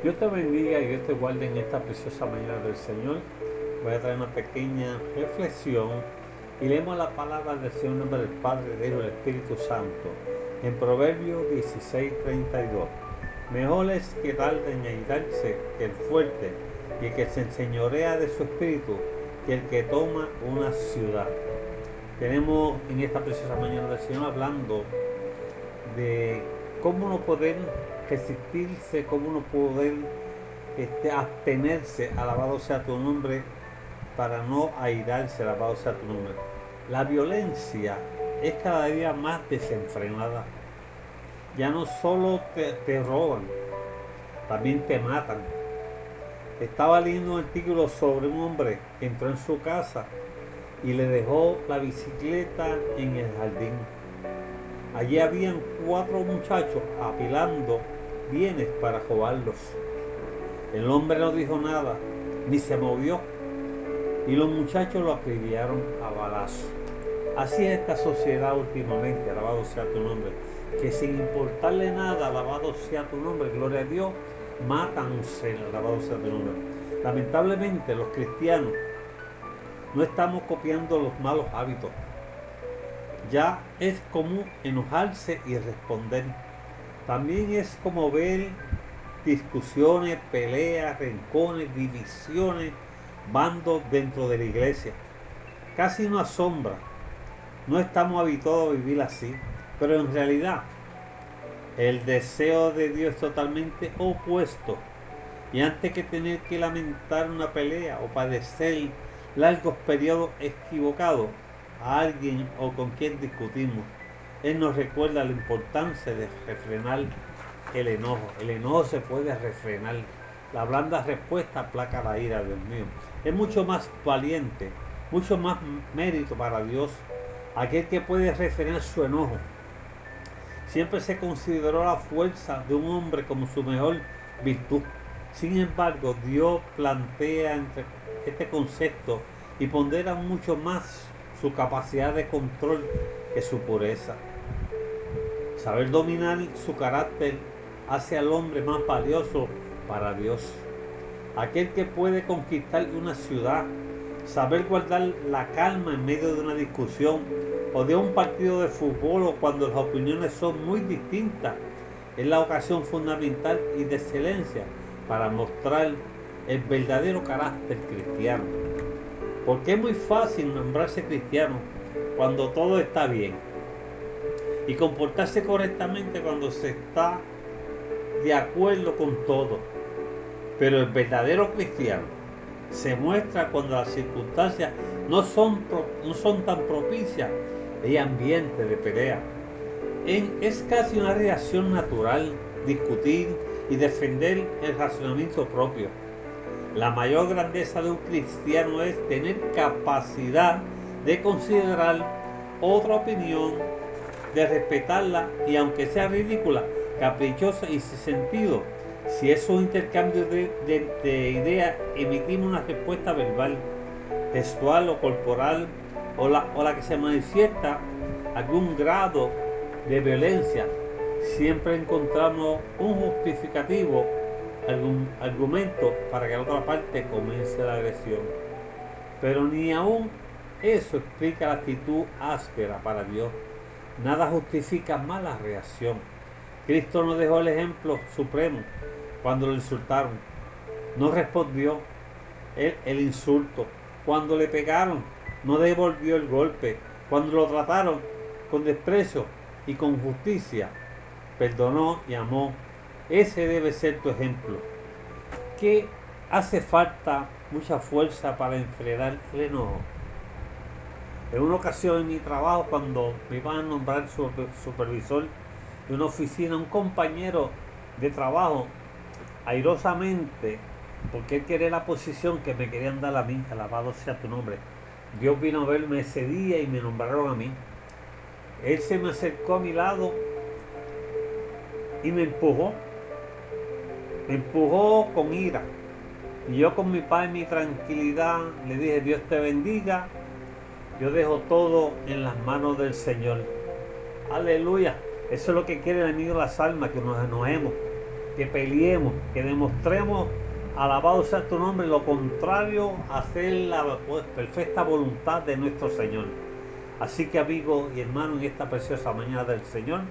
Dios te bendiga y Dios te guarde en esta preciosa mañana del Señor. Voy a traer una pequeña reflexión y leemos la palabra del Señor en nombre del Padre, del Hijo y del Espíritu Santo. En Proverbios 16, 32. Mejor es quedar de añadirse que el fuerte y el que se enseñorea de su espíritu que el que toma una ciudad. Tenemos en esta preciosa mañana del Señor hablando de cómo no poder resistirse, cómo no poder este, abstenerse, alabado sea tu nombre, para no airarse, alabado sea tu nombre. La violencia es cada día más desenfrenada. Ya no solo te roban, también te matan. Estaba leyendo un artículo sobre un hombre que entró en su casa y le dejó la bicicleta en el jardín. Allí habían cuatro muchachos apilando bienes para robarlos. El hombre no dijo nada, ni se movió, y los muchachos lo acribillaron a balazo. Así es esta sociedad últimamente, alabado sea tu nombre, que sin importarle nada, alabado sea tu nombre, gloria a Dios, ser, alabado sea tu nombre. Lamentablemente los cristianos no estamos copiando los malos hábitos. Ya es común enojarse y responder también es como ver discusiones, peleas, rincones, divisiones, bandos dentro de la iglesia. Casi no asombra. No estamos habituados a vivir así. Pero en realidad el deseo de Dios es totalmente opuesto. Y antes que tener que lamentar una pelea o padecer largos periodos equivocados a alguien o con quien discutimos, él nos recuerda la importancia de refrenar el enojo. El enojo se puede refrenar. La blanda respuesta aplaca la ira, Dios mío. Es mucho más valiente, mucho más mérito para Dios aquel que puede refrenar su enojo. Siempre se consideró la fuerza de un hombre como su mejor virtud. Sin embargo, Dios plantea entre este concepto y pondera mucho más su capacidad de control que su pureza. Saber dominar su carácter hace al hombre más valioso para Dios. Aquel que puede conquistar una ciudad, saber guardar la calma en medio de una discusión o de un partido de fútbol o cuando las opiniones son muy distintas, es la ocasión fundamental y de excelencia para mostrar el verdadero carácter cristiano. Porque es muy fácil nombrarse cristiano cuando todo está bien y comportarse correctamente cuando se está de acuerdo con todo. Pero el verdadero cristiano se muestra cuando las circunstancias no son, no son tan propicias y ambiente de pelea. es casi una reacción natural discutir y defender el razonamiento propio. La mayor grandeza de un cristiano es tener capacidad de considerar otra opinión de respetarla y aunque sea ridícula, caprichosa y sin sentido, si es un intercambio de, ideas, emitimos una respuesta verbal, textual o corporal, o la, o la que se manifiesta algún grado de violencia, siempre encontramos un justificativo, algún argumento para que la otra parte comience la agresión. Pero ni aún eso explica la actitud áspera para Dios. Nada justifica mala reacción. Cristo nos dejó el ejemplo supremo cuando lo insultaron. No respondió el, insulto. Cuando le pegaron, no devolvió el golpe. Cuando lo trataron con desprecio y con justicia, perdonó y amó. Ese debe ser tu ejemplo. ¿Qué hace falta mucha fuerza para enfrentar el enojo? En una ocasión en mi trabajo, cuando me iban a nombrar supervisor de una oficina, un compañero de trabajo, airosamente, porque él quería la posición que me querían dar a mí, alabado sea tu nombre. Dios vino a verme ese día y me nombraron a mí. Él se me acercó a mi lado y me empujó. Me empujó con ira. Y yo con mi paz y mi tranquilidad le dije, Dios te bendiga, yo dejo todo en las manos del Señor. Aleluya. Eso es lo que quiere el enemigo de las almas, que nos enojemos. que peleemos, que demostremos, alabado sea tu nombre, lo contrario a hacer la pues, perfecta voluntad de nuestro Señor. Así que amigo y hermano, en esta preciosa mañana del Señor,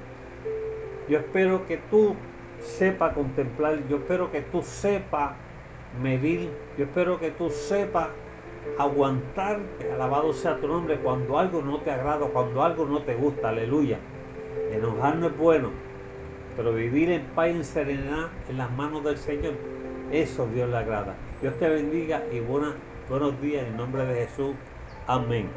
yo espero que tú sepa contemplar, yo espero que tú sepas medir, yo espero que tú sepas aguantar, alabado sea tu nombre, cuando algo no te agrada, cuando algo no te gusta, aleluya. Enojar no es bueno, pero vivir en paz y en serenidad en las manos del Señor, eso Dios le agrada. Dios te bendiga y buenos días en nombre de Jesús. Amén.